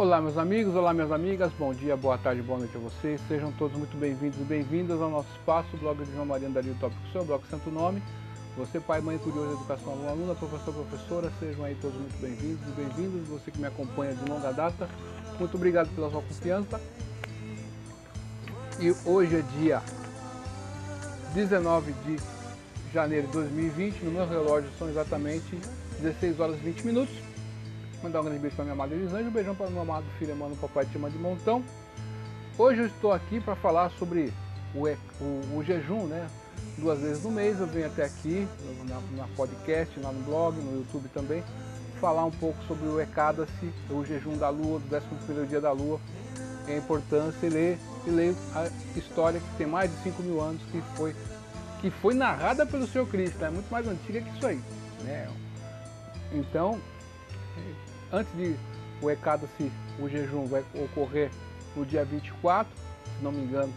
Olá meus amigos, olá minhas amigas, bom dia, boa tarde, boa noite a vocês, sejam todos muito bem-vindos e bem-vindas ao nosso espaço, blog de João Maria Dario Tópico Seu, blog Santo Nome. Você, pai, mãe, curioso, educação, aluno, aluna, professor, professora, sejam aí todos muito bem-vindos e bem-vindas. Você que me acompanha de longa data, muito obrigado pela sua confiança. E hoje é dia 19 de janeiro de 2020, no meu relógio são exatamente 16 horas e 20 minutos. Mandar um grande beijo para minha amada Elisângela, um beijão para meu amado filho Emmanuel, papai chama de montão. Hoje eu estou aqui para falar sobre o, o, o, jejum, né? Duas vezes no mês eu venho até aqui, na, na podcast, lá no blog, no YouTube também, falar um pouco sobre o Ekadasi, o jejum da lua, do 11 dia da lua, a importância e ler, e ler a história que tem mais de 5 mil anos, que foi, que foi narrada pelo Senhor Cristo, é muito mais antiga que isso aí. Né? Então, antes de o Ekadasi, o jejum vai ocorrer no dia 24, se não me engano,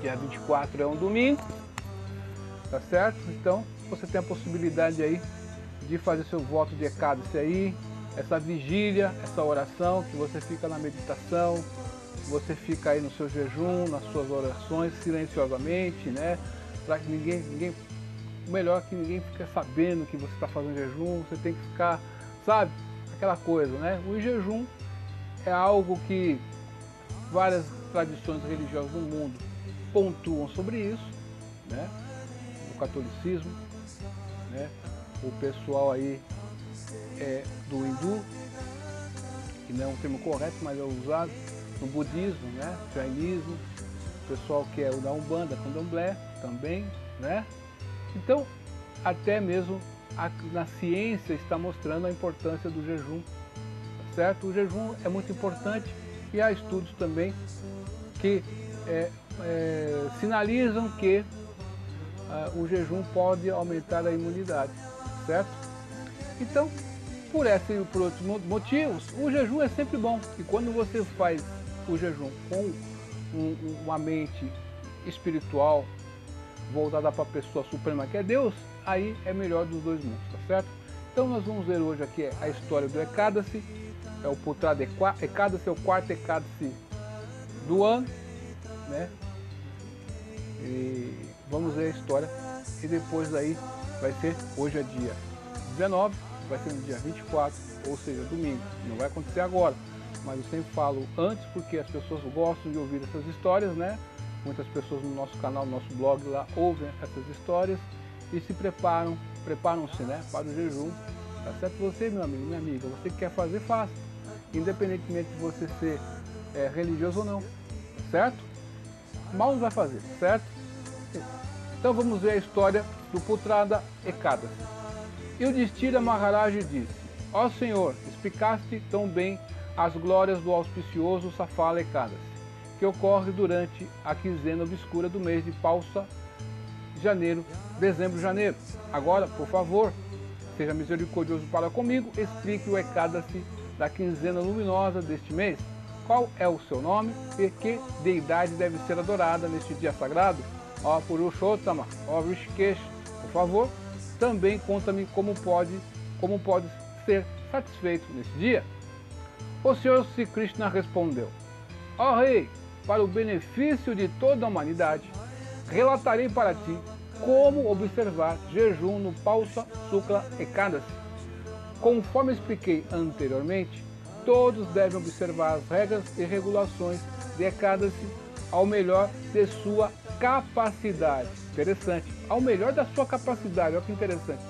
dia 24 é um domingo, tá certo? Então, você tem a possibilidade aí de fazer seu voto de Ekadasi aí, essa vigília, essa oração, que você fica na meditação, você fica aí no seu jejum, nas suas orações, silenciosamente, né? Para que ninguém, ninguém, melhor que ninguém fique sabendo que você está fazendo jejum, você tem que ficar, sabe? Aquela coisa, né? O jejum é algo que várias tradições religiosas do mundo pontuam sobre isso, né? O catolicismo, né? O pessoal aí é do hindu, que não é um termo correto, mas é usado no budismo, né? Jainismo, o pessoal que é o da Umbanda, Candomblé também, né? Então, até mesmo a, na ciência está mostrando a importância do jejum, certo? O jejum é muito importante e há estudos também que é, é, sinalizam que ah, o jejum pode aumentar a imunidade, certo? Então, por essa e por outros motivos, o jejum é sempre bom. E quando você faz o jejum com um, uma mente espiritual voltada para a pessoa suprema que é Deus, aí é melhor dos dois mundos, tá certo? Então nós vamos ver hoje aqui a história do Ekadasi, é o Putrada Ekadasi, é o quarto Ekadasi do ano, né? E vamos ver a história e depois aí vai ser, hoje é dia 19, vai ser no dia 24, ou seja, domingo. Não vai acontecer agora, mas eu sempre falo antes porque as pessoas gostam de ouvir essas histórias, né? Muitas pessoas no nosso canal, no nosso blog lá ouvem essas histórias e se preparam, preparam-se né, para o jejum. Tá certo? Você, meu amigo, minha amiga, você que quer fazer, faça. Independentemente de você ser é, religioso ou não. Certo? Mal não vai fazer, certo? Então vamos ver a história do Putrada Ekadasi. E o Distira Maharaj disse, Ó oh, Senhor, explicaste tão bem as glórias do auspicioso Safala Ekadasi, que ocorre durante a quinzena obscura do mês de Pausa, janeiro, dezembro, janeiro. Agora, por favor, seja misericordioso para comigo, explique o Ekadasi da quinzena luminosa deste mês. Qual é o seu nome e que deidade deve ser adorada neste dia sagrado? Ó Purushottama, ó Rishikesh, por favor, também conta-me como pode, como pode ser satisfeito neste dia. O Senhor Sri Krishna respondeu, ó Rei, para o benefício de toda a humanidade, relatarei para ti como observar jejum no Pausa Sukla Ekadasi. Conforme expliquei anteriormente, todos devem observar as regras e regulações de Ekadasi ao melhor de sua capacidade. Interessante. Ao melhor da sua capacidade, olha que interessante.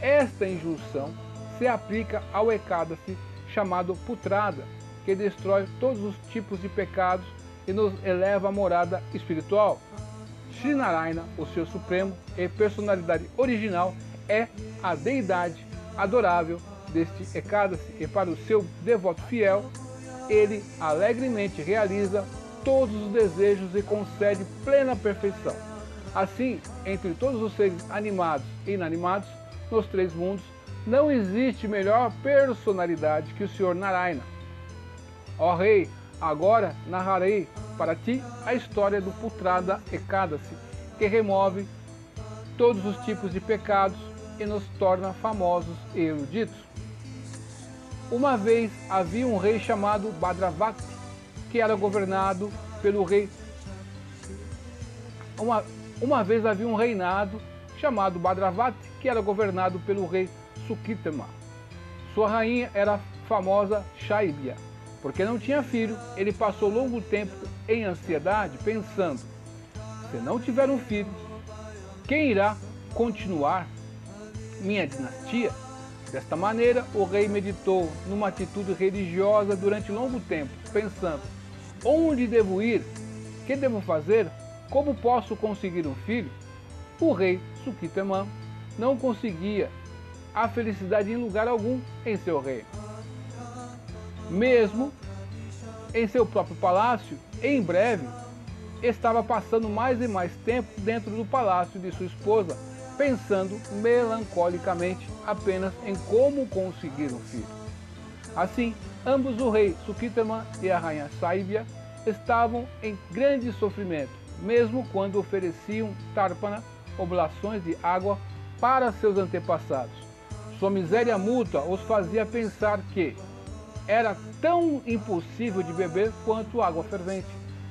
Esta injunção se aplica ao Ekadasi chamado Putrada, que destrói todos os tipos de pecados e nos eleva à morada espiritual. Sri o seu supremo e personalidade original, é a deidade adorável deste Ekadasi e para o seu devoto fiel, ele alegremente realiza todos os desejos e concede plena perfeição. Assim, entre todos os seres animados e inanimados, nos três mundos, não existe melhor personalidade que o Senhor Narayana. Ó Rei, agora narrarei para ti a história do Putrada Ekadasi, que remove todos os tipos de pecados e nos torna famosos e eruditos. Uma vez havia um rei chamado Badravati, que era governado pelo rei. Uma, uma vez havia um reinado chamado Badravati, que era governado pelo rei Sukitama. Sua rainha era a famosa Shaibya. Porque não tinha filho, ele passou longo tempo em ansiedade, pensando: se não tiver um filho, quem irá continuar minha dinastia? Desta maneira, o rei meditou numa atitude religiosa durante longo tempo, pensando: onde devo ir? Que devo fazer? Como posso conseguir um filho? O rei Sukitaman não conseguia a felicidade em lugar algum em seu reino. Mesmo em seu próprio palácio, em breve, estava passando mais e mais tempo dentro do palácio de sua esposa, pensando melancolicamente apenas em como conseguir um filho. Assim, ambos o rei Sukitama e a rainha Saibya estavam em grande sofrimento, mesmo quando ofereciam Tarpana oblações de água para seus antepassados. Sua miséria mútua os fazia pensar que era tão impossível de beber quanto água fervente.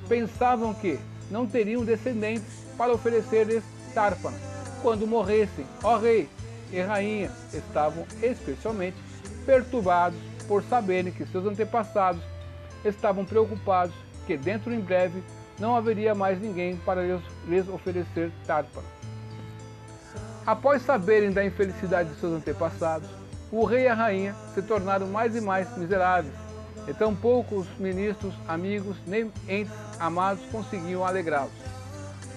Pensavam que não teriam descendentes para oferecer-lhes Tarpana quando morressem. Ó rei, e rainha estavam especialmente perturbados por saberem que seus antepassados estavam preocupados que dentro em breve não haveria mais ninguém para lhes, oferecer tárpara. Após saberem da infelicidade de seus antepassados, o rei e a rainha se tornaram mais e mais miseráveis, e tão poucos ministros, amigos, nem entes amados conseguiam alegrá-los.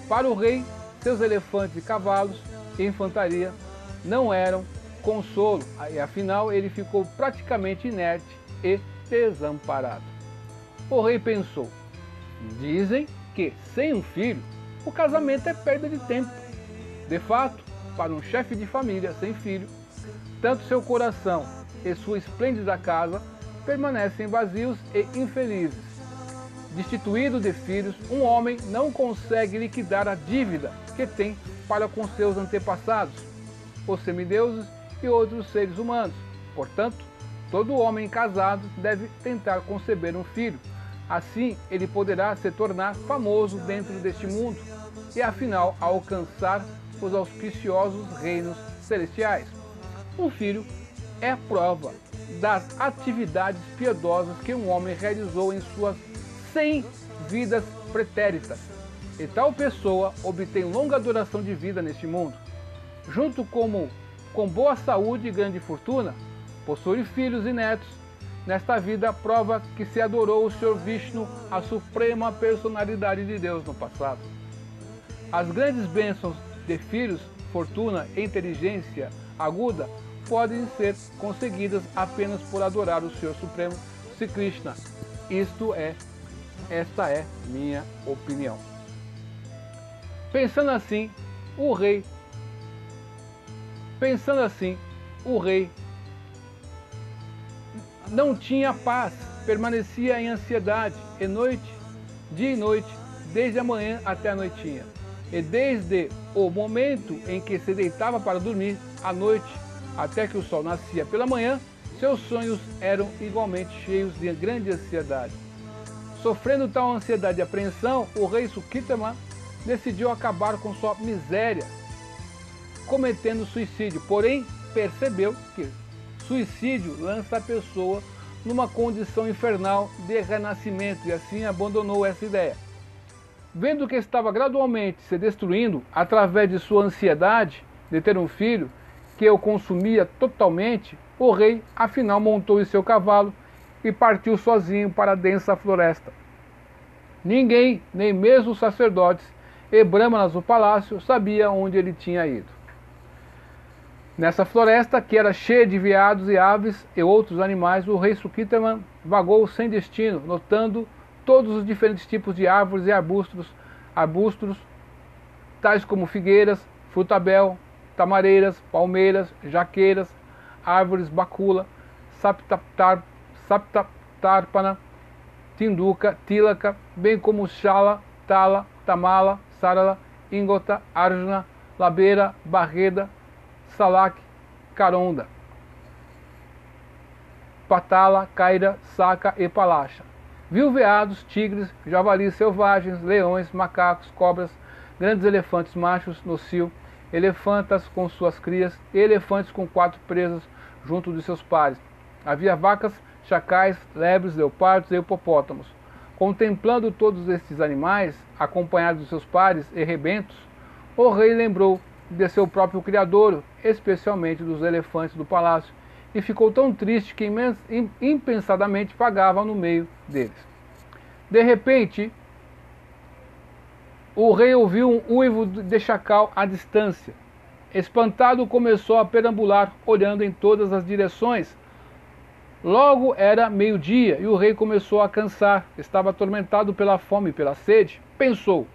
Para o rei, seus elefantes e cavalos e infantaria não eram consolo, e afinal ele ficou praticamente inerte e desamparado. O rei pensou: dizem que sem um filho o casamento é perda de tempo. De fato, para um chefe de família sem filho, tanto seu coração e sua esplêndida casa permanecem vazios e infelizes. Destituído de filhos, um homem não consegue liquidar a dívida que tem para com seus antepassados, os semideuses e outros seres humanos. Portanto, todo homem casado deve tentar conceber um filho. Assim, ele poderá se tornar famoso dentro deste mundo e, afinal, alcançar os auspiciosos reinos celestiais. Um filho é prova das atividades piedosas que um homem realizou em suas 100 vidas pretéritas e tal pessoa obtém longa duração de vida neste mundo. Junto com, com boa saúde e grande fortuna, possui filhos e netos. Nesta vida prova que se adorou o Senhor Vishnu, a suprema personalidade de Deus no passado. As grandes bênçãos de filhos, fortuna e inteligência aguda podem ser conseguidas apenas por adorar o Senhor Supremo Sri Krishna. Isto é, esta é minha opinião. Pensando assim, o rei, pensando assim, o rei não tinha paz, permanecia em ansiedade, e noite, dia e noite, desde a manhã até a noitinha. E desde o momento em que se deitava para dormir, à noite, até que o sol nascia pela manhã, seus sonhos eram igualmente cheios de grande ansiedade. Sofrendo tal ansiedade e apreensão, o rei Sukitama decidiu acabar com sua miséria, cometendo suicídio. Porém, percebeu que suicídio lança a pessoa numa condição infernal de renascimento e assim abandonou essa ideia. Vendo que estava gradualmente se destruindo através de sua ansiedade de ter um filho que o consumia totalmente, o rei afinal montou em seu cavalo e partiu sozinho para a densa floresta. Ninguém, nem mesmo os sacerdotes, e Brahmanas do palácio sabia onde ele tinha ido. Nessa floresta, que era cheia de veados e aves e outros animais, o rei Sukitaman vagou sem destino, notando todos os diferentes tipos de árvores e arbustos, arbustos tais como figueiras, frutabel, tamareiras, palmeiras, jaqueiras, árvores bacula, saptarpana, tinduca, tilaka, bem como chala, tala, tamala, Sarala, Ingota, Arjuna, Labeira, Barreda, Salak, Caronda. Patala, Caira, Saca e Palacha. Viu veados, tigres, javalis selvagens, leões, macacos, cobras, grandes elefantes machos no cio, elefantas com suas crias elefantes com quatro presas junto de seus pares. Havia vacas, chacais, lebres, leopardos e hipopótamos. Contemplando todos estes animais, acompanhados de seus pares e rebentos, o rei lembrou de seu próprio criador, especialmente dos elefantes do palácio, e ficou tão triste que impensadamente pagava no meio deles. De repente, o rei ouviu um uivo de chacal à distância. Espantado, começou a perambular, olhando em todas as direções. Logo era meio-dia e o rei começou a cansar. Estava atormentado pela fome e pela sede. Pensou: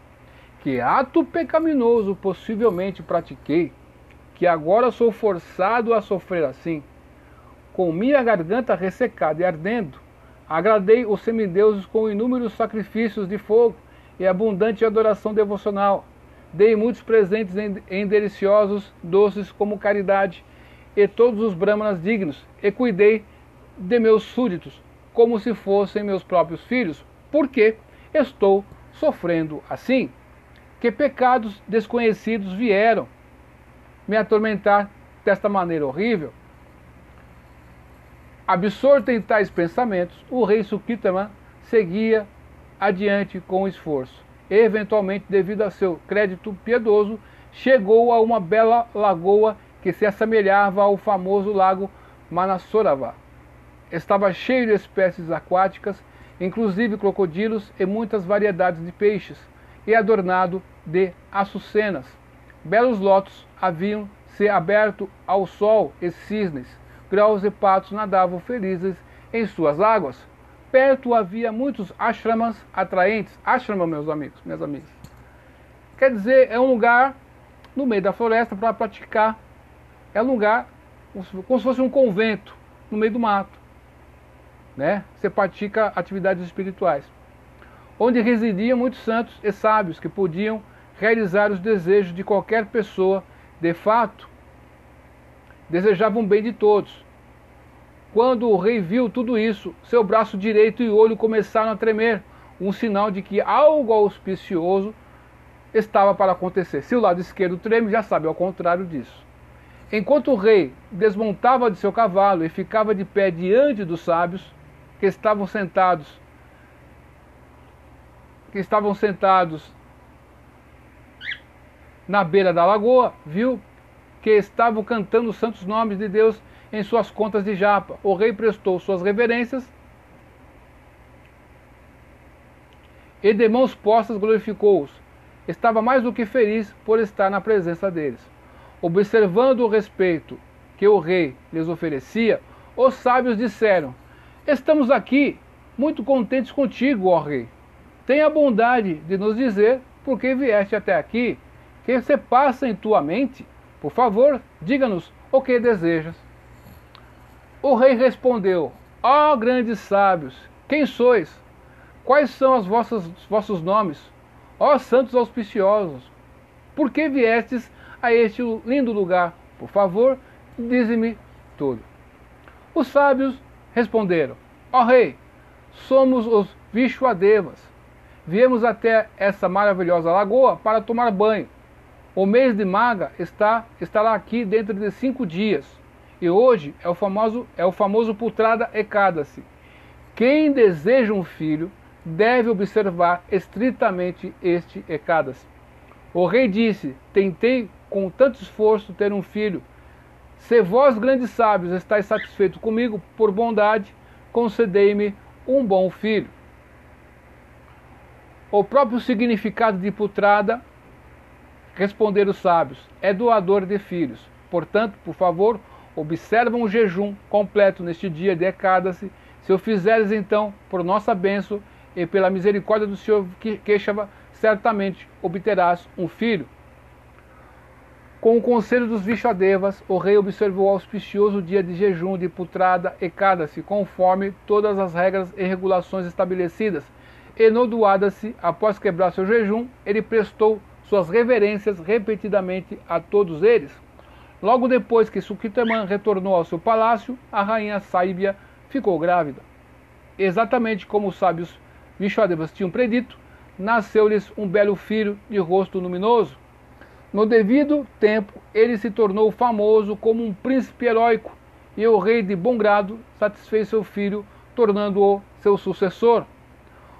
que ato pecaminoso possivelmente pratiquei, que agora sou forçado a sofrer assim com minha garganta ressecada e ardendo, agradei os semideuses com inúmeros sacrifícios de fogo e abundante adoração devocional. Dei muitos presentes em, em deliciosos doces como caridade e todos os brahmanas dignos, e cuidei de meus súditos como se fossem meus próprios filhos, porque estou sofrendo assim. Que pecados desconhecidos vieram me atormentar desta maneira horrível? Absorto em tais pensamentos, o rei Sukitama seguia adiante com esforço. Eventualmente, devido a seu crédito piedoso, chegou a uma bela lagoa que se assemelhava ao famoso lago Manassorava. Estava cheio de espécies aquáticas, inclusive crocodilos e muitas variedades de peixes, e adornado de açucenas. Belos lotos haviam se aberto ao sol e cisnes graus e patos nadavam felizes em suas águas. Perto havia muitos ashramas atraentes. Ashrama, meus amigos, minhas amigas. Quer dizer, é um lugar no meio da floresta para praticar. É um lugar como se fosse um convento no meio do mato. Né? Você pratica atividades espirituais. Onde residiam muitos santos e sábios que podiam realizar os desejos de qualquer pessoa. De fato, desejavam bem de todos. Quando o rei viu tudo isso, seu braço direito e olho começaram a tremer, um sinal de que algo auspicioso estava para acontecer. Se o lado esquerdo treme, já sabe, ao contrário disso. Enquanto o rei desmontava de seu cavalo e ficava de pé diante dos sábios, que estavam sentados, que estavam sentados na beira da lagoa, viu que estavam cantando os santos nomes de Deus em suas contas de japa. O rei prestou suas reverências e de mãos postas glorificou-os. Estava mais do que feliz por estar na presença deles. Observando o respeito que o rei lhes oferecia, os sábios disseram: Estamos aqui muito contentes contigo, ó rei. Tenha a bondade de nos dizer por que vieste até aqui, que se passa em tua mente. Por favor, diga-nos o que desejas. O rei respondeu: Ó oh, grandes sábios, quem sois? Quais são os vossos, nomes? Ó oh, santos auspiciosos, por que viestes a este lindo lugar? Por favor, dize-me tudo. Os sábios responderam: Ó oh, rei, somos os Vishwadevas. Viemos até essa maravilhosa lagoa para tomar banho o mês de Maga está, estará aqui dentro de cinco dias. E hoje é o famoso, é o famoso Putrada Ekadasi. Quem deseja um filho deve observar estritamente este Ekadasi. O rei disse: Tentei com tanto esforço ter um filho. Se vós, grandes sábios, estáis satisfeitos comigo, por bondade, concedei-me um bom filho. O próprio significado de putrada Responderam os sábios: É doador de filhos. Portanto, por favor, observam o jejum completo neste dia de Ekadasi. Se o fizeres então, por nossa bênção e pela misericórdia do Senhor Queixava, certamente obterás um filho. Com o conselho dos Vishwadevas, o rei observou o auspicioso dia de jejum de Putrada Ekadasi, conforme todas as regras e regulações estabelecidas. E no Duadasi, após quebrar seu jejum, ele prestou suas reverências repetidamente a todos eles. Logo depois que Sukitaman retornou ao seu palácio, a rainha Saibia ficou grávida. Exatamente como os sábios Vishwadevas tinham predito, nasceu-lhes um belo filho de rosto luminoso. No devido tempo, ele se tornou famoso como um príncipe heróico, e o rei de bom grado satisfez seu filho, tornando-o seu sucessor.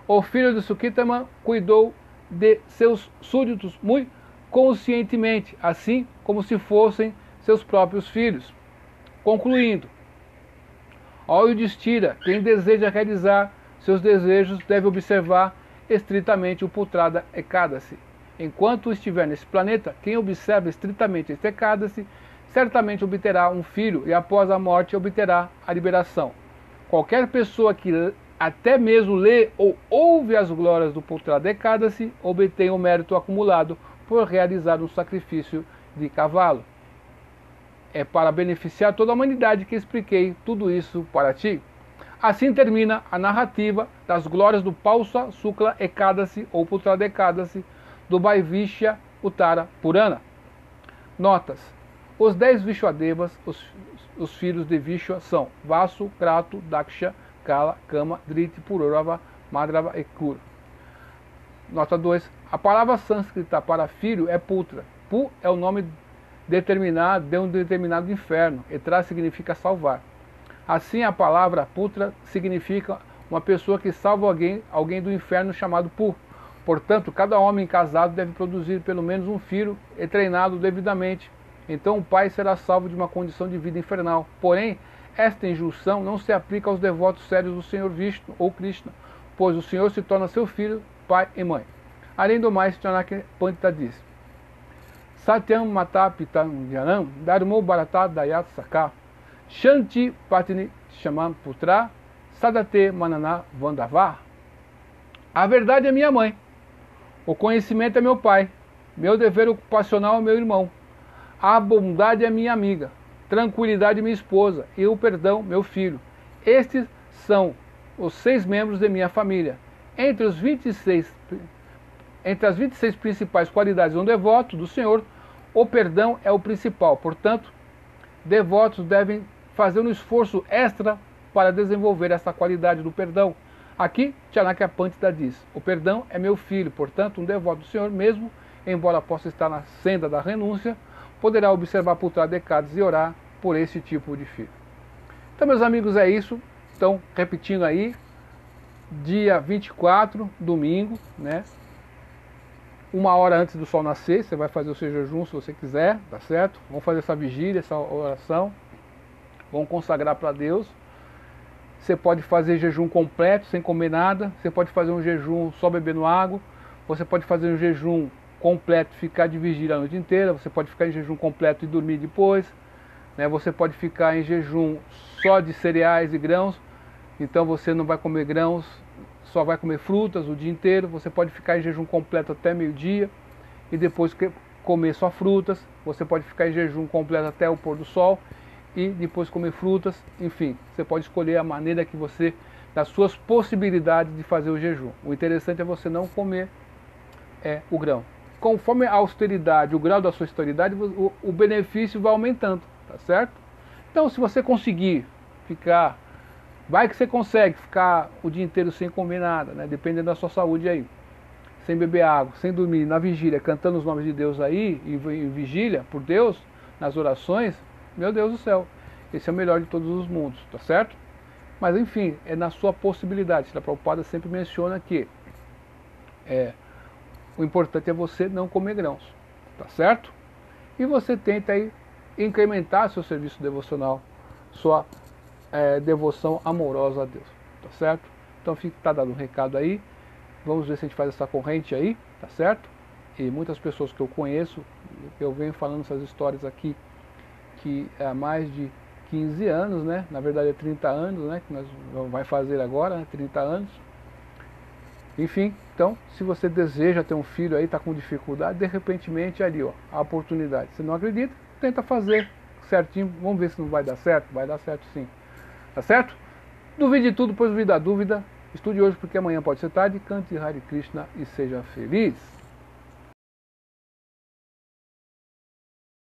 O filho de Sukitama cuidou de seus súditos muito conscientemente, assim como se fossem seus próprios filhos. Concluindo, ao Yudhishthira, quem deseja realizar seus desejos deve observar estritamente o Putrada Ekadasi. Enquanto estiver nesse planeta, quem observa estritamente este Ekadasi certamente obterá um filho e após a morte obterá a liberação. Qualquer pessoa que até mesmo lê ou ouve as glórias do Putrada Ekadasi obtém o mérito acumulado por realizar um sacrifício de cavalo. É para beneficiar toda a humanidade que expliquei tudo isso para ti. Assim termina a narrativa das glórias do Pausa Sukla Ekadasi ou Putrada Ekadasi do Vaivishya Uttara Purana. Notas. Os dez Vishwadevas, os, os filhos de Vishwa, são Vasu, Krato, Daksha, Kala, Kama, Driti, Pururava, Madrava e Kura. Nota 2. A palavra sânscrita para filho é putra. Pu é o nome determinado de um determinado inferno. Etra significa salvar. Assim, a palavra putra significa uma pessoa que salva alguém, alguém do inferno chamado Pu. Portanto, cada homem casado deve produzir pelo menos um filho e treinado devidamente. Então o pai será salvo de uma condição de vida infernal. Porém, esta injunção não se aplica aos devotos sérios do Senhor Vishnu ou Krishna, pois o Senhor se torna seu filho pai e mãe. Além do mais, Chanakya Pandita diz: Satyam Mata Pitam Janam Dharmo Bharata Dayat Saka Shanti Patini Shaman Putra Sadate Manana Vandava. A verdade é minha mãe, o conhecimento é meu pai, meu dever ocupacional é meu irmão, a bondade é minha amiga, tranquilidade é minha esposa. E o perdão meu filho. Estes são os seis membros de minha família. Entre, os 26, entre as 26 principais qualidades de um devoto do Senhor, o perdão é o principal. Portanto, devotos devem fazer um esforço extra para desenvolver essa qualidade do perdão. Aqui, Chanakya Pantita diz, o perdão é meu filho, portanto, um devoto do Senhor, mesmo embora possa estar na senda da renúncia, poderá observar por trás decados e orar por esse tipo de filho. Então, meus amigos, é isso. Então, repetindo aí, dia 24, domingo, né? Uma hora antes do sol nascer, você vai fazer o seu jejum se você quiser, tá certo? Vamos fazer essa vigília, essa oração. Vamos consagrar para Deus. Você pode fazer jejum completo, sem comer nada. Você pode fazer um jejum só bebendo água. Você pode fazer um jejum completo, ficar de vigília a noite inteira. Você pode ficar em jejum completo e dormir depois. Né? Você pode ficar em jejum só de cereais e grãos então você não vai comer grãos, só vai comer frutas o dia inteiro. Você pode ficar em jejum completo até meio-dia e depois comer só frutas. Você pode ficar em jejum completo até o pôr do sol e depois comer frutas. Enfim, você pode escolher a maneira que você, das suas possibilidades de fazer o jejum. O interessante é você não comer é, o grão. Conforme a austeridade, o grau da sua austeridade, o, o benefício vai aumentando, tá certo? Então, se você conseguir ficar Vai que você consegue ficar o dia inteiro sem comer nada, né? Dependendo da sua saúde aí. Sem beber água, sem dormir, na vigília, cantando os nomes de Deus aí, em vigília, por Deus, nas orações, meu Deus do céu. Esse é o melhor de todos os mundos, tá certo? Mas enfim, é na sua possibilidade. A Prabhupada sempre menciona que é, o importante é você não comer grãos, tá certo? E você tenta aí incrementar seu serviço devocional, sua é, devoção amorosa a Deus, tá certo? Então fica tá dado um recado aí. Vamos ver se a gente faz essa corrente aí, tá certo? E muitas pessoas que eu conheço, eu venho falando essas histórias aqui que há mais de 15 anos, né? Na verdade é 30 anos, né? Que nós vai fazer agora, né? 30 anos. Enfim, então, se você deseja ter um filho aí, está com dificuldade, de repentemente ali, ó, a oportunidade. Se não acredita, tenta fazer certinho, vamos ver se não vai dar certo, vai dar certo sim. Tá certo? Duvide de tudo, pois duvida a dúvida. Estude hoje porque amanhã pode ser tarde. Cante Hare Krishna e seja feliz.